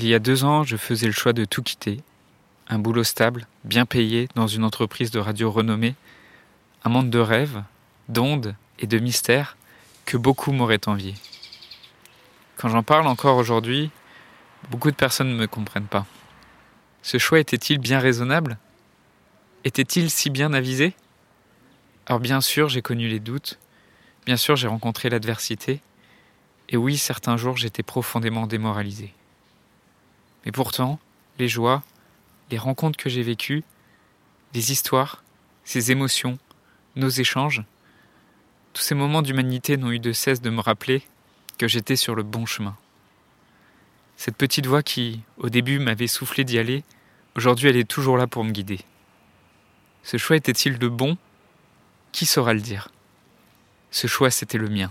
Il y a deux ans, je faisais le choix de tout quitter. Un boulot stable, bien payé, dans une entreprise de radio renommée. Un monde de rêves, d'ondes et de mystères que beaucoup m'auraient envié. Quand j'en parle encore aujourd'hui, beaucoup de personnes ne me comprennent pas. Ce choix était-il bien raisonnable? Était-il si bien avisé? Alors bien sûr, j'ai connu les doutes, bien sûr, j'ai rencontré l'adversité, et oui, certains jours, j'étais profondément démoralisé. Mais pourtant, les joies, les rencontres que j'ai vécues, les histoires, ces émotions, nos échanges, tous ces moments d'humanité n'ont eu de cesse de me rappeler que j'étais sur le bon chemin. Cette petite voix qui, au début, m'avait soufflé d'y aller, aujourd'hui elle est toujours là pour me guider. Ce choix était-il de bon? Qui saura le dire? Ce choix, c'était le mien.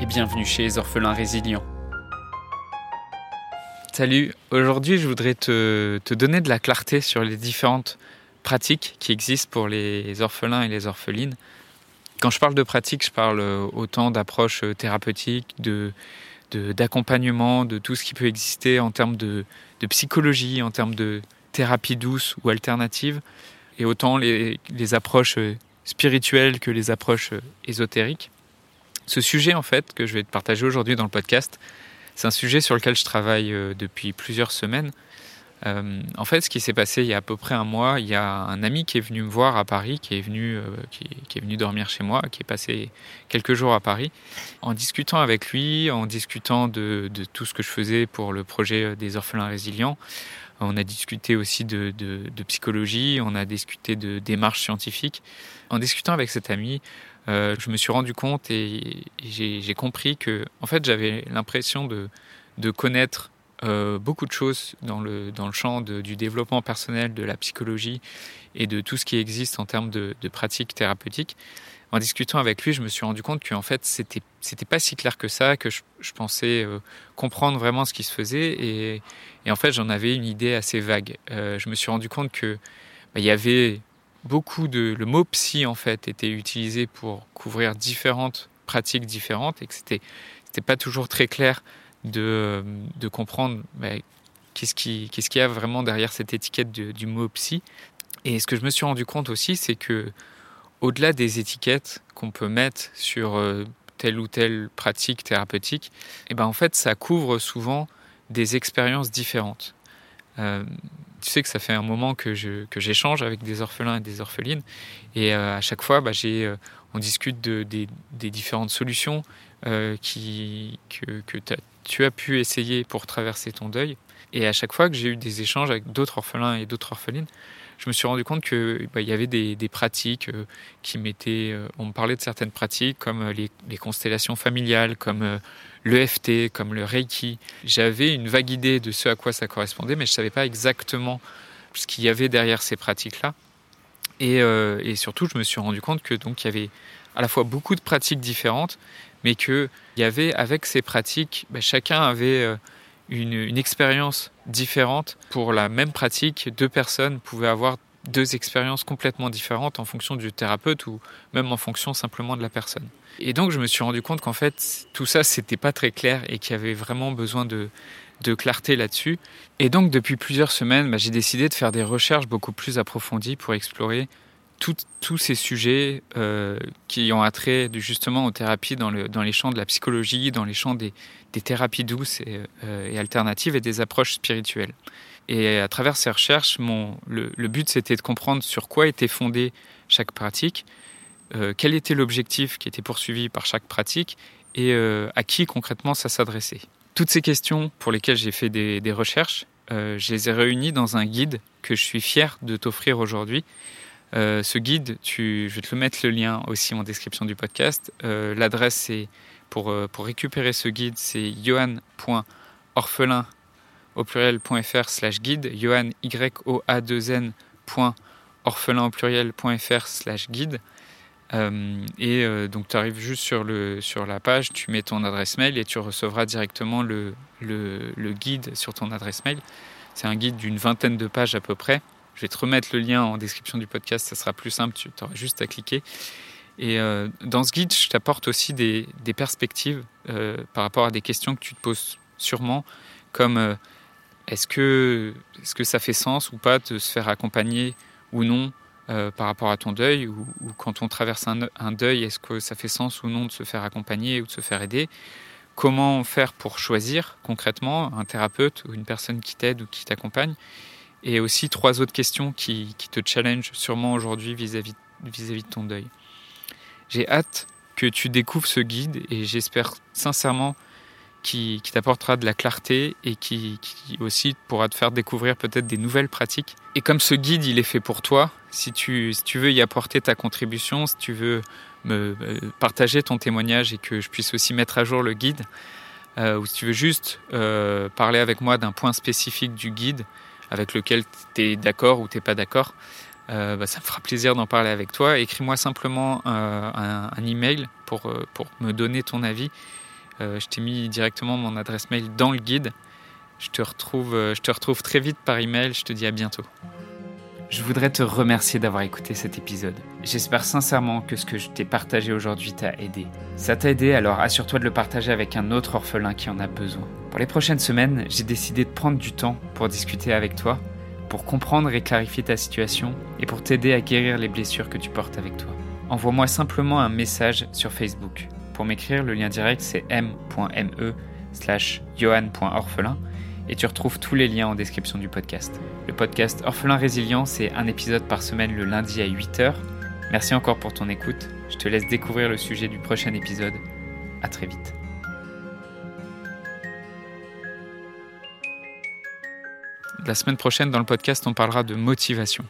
et bienvenue chez les orphelins résilients. Salut, aujourd'hui je voudrais te, donner de la clarté sur les différentes pratiques qui existent pour les orphelins et les orphelines. Quand je parle de pratiques, je parle autant d'approches thérapeutiques, de, d'accompagnement, de, tout ce qui peut exister en termes de, psychologie, en termes de thérapie douce ou alternative, et autant les approches spirituelles que les approches ésotériques. Ce sujet, en fait, que je vais te partager aujourd'hui dans le podcast, c'est un sujet sur lequel je travaille euh, depuis plusieurs semaines. Euh, en fait, ce qui s'est passé il y a à peu près un mois, il y a un ami qui est venu me voir à Paris, qui est venu, euh, qui, est venu dormir chez moi, qui est passé quelques jours à Paris. En discutant avec lui, en discutant de, tout ce que je faisais pour le projet des orphelins résilients, on a discuté aussi de, de psychologie, on a discuté de démarches scientifiques. En discutant avec cet ami, euh, je me suis rendu compte et, j'ai compris que, en fait, j'avais l'impression de, connaître euh, beaucoup de choses dans le, champ du développement personnel, de la psychologie et de tout ce qui existe en termes de, pratiques thérapeutiques. En discutant avec lui, je me suis rendu compte qu'en fait, c'était pas si clair que ça, que je, pensais euh, comprendre vraiment ce qui se faisait et, et en fait, j'en avais une idée assez vague. je me suis rendu compte que bah, il y avait beaucoup de le mot psy en fait était utilisé pour couvrir différentes pratiques différentes et que c'était c'était pas toujours très clair de, de comprendre bah, qu'est-ce qui qu'est-ce qu'il y a vraiment derrière cette étiquette du mot psy. Et ce que je me suis rendu compte aussi c'est que au-delà des étiquettes qu'on peut mettre sur euh, telle ou telle pratique thérapeutique et eh ben en fait ça couvre souvent des expériences différentes. Euh, tu sais que ça fait un moment que je que j'échange avec des orphelins et des orphelines. Et euh, à chaque fois bah, euh, on discute de, des, des différentes solutions euh, qui que, que tu as pu essayer pour traverser ton deuil. Et à chaque fois que j'ai eu des échanges avec d'autres orphelins et d'autres orphelines je me suis rendu compte que bah, il y avait des, pratiques qui m'étaient on me parlait de certaines pratiques comme les, les constellations familiales comme l'EFT, comme le Reiki. J'avais une vague idée de ce à quoi ça correspondait, mais je ne savais pas exactement ce qu'il y avait derrière ces pratiques-là. Et, euh, surtout, je me suis rendu compte que donc il y avait à la fois beaucoup de pratiques différentes, mais qu'il y avait avec ces pratiques, ben, chacun avait euh, une, expérience différente pour la même pratique. Deux personnes pouvaient avoir deux expériences complètement différentes en fonction du thérapeute ou même en fonction simplement de la personne. Et donc je me suis rendu compte qu'en fait tout ça c'était pas très clair et qu'il y avait vraiment besoin de, de clarté là-dessus. Et donc depuis plusieurs semaines, bah, j'ai décidé de faire des recherches beaucoup plus approfondies pour explorer tous ces sujets euh, qui ont attrait justement aux thérapies dans, le, dans, les champs de la psychologie, dans les champs des, thérapies douces et, euh, et, alternatives et des approches spirituelles. Et à travers ces recherches, le, but c'était de comprendre sur quoi était fondée chaque pratique, euh, quel était l'objectif qui était poursuivi par chaque pratique et à qui concrètement ça s'adressait. Toutes ces questions pour lesquelles j'ai fait des, recherches, je les ai réunies dans un guide que je suis fier de t'offrir aujourd'hui. Ce guide, je vais te le mettre le lien aussi en description du podcast. L'adresse c'est pour, euh, pour récupérer ce guide, c'est johan.orphelin au pluriel.fr slash guide, johan y o a 2 n orphelin au pluriel.fr slash guide. Euh, et euh, donc tu arrives juste sur, la page, tu mets ton adresse mail et tu recevras directement le guide sur ton adresse mail. C'est un guide d'une vingtaine de pages à peu près. Je vais te remettre le lien en description du podcast, ça sera plus simple, tu auras juste à cliquer. Et euh, dans ce guide, je t'apporte aussi des, perspectives euh, par rapport à des questions que tu te poses sûrement, comme euh, est-ce que, est que ça fait sens ou pas de se faire accompagner ou non par rapport à ton deuil, ou, ou quand on traverse un, un deuil, est-ce que ça fait sens ou non de se faire accompagner ou de se faire aider? Comment faire pour choisir concrètement un thérapeute ou une personne qui t'aide ou qui t'accompagne? Et aussi trois autres questions qui, qui te challenge sûrement aujourd'hui vis-à-vis vis-à-vis de ton deuil. J'ai hâte que tu découvres ce guide et j'espère sincèrement qu'il qui t'apportera de la clarté et qui, aussi pourra te faire découvrir peut-être des nouvelles pratiques. Et comme ce guide, il est fait pour toi, si tu, si tu veux y apporter ta contribution, si tu veux me euh, partager ton témoignage et que je puisse aussi mettre à jour le guide, euh, ou si tu veux juste euh, parler avec moi d'un point spécifique du guide avec lequel tu es d'accord ou tu n'es pas d'accord, euh, bah, ça me fera plaisir d'en parler avec toi. Écris-moi simplement euh, un, email pour, euh, pour me donner ton avis. Je t'ai mis directement mon adresse mail dans le guide. Je te, retrouve, je te retrouve très vite par email. Je te dis à bientôt. Je voudrais te remercier d'avoir écouté cet épisode. J'espère sincèrement que ce que je t'ai partagé aujourd'hui t'a aidé. Ça t'a aidé, alors assure-toi de le partager avec un autre orphelin qui en a besoin. Pour les prochaines semaines, j'ai décidé de prendre du temps pour discuter avec toi pour comprendre et clarifier ta situation et pour t'aider à guérir les blessures que tu portes avec toi. Envoie-moi simplement un message sur Facebook. Pour m'écrire, le lien direct c'est m.me slash johan.orphelin et tu retrouves tous les liens en description du podcast. Le podcast Orphelin Résilient, c'est un épisode par semaine le lundi à 8h. Merci encore pour ton écoute. Je te laisse découvrir le sujet du prochain épisode. À très vite. La semaine prochaine, dans le podcast, on parlera de motivation.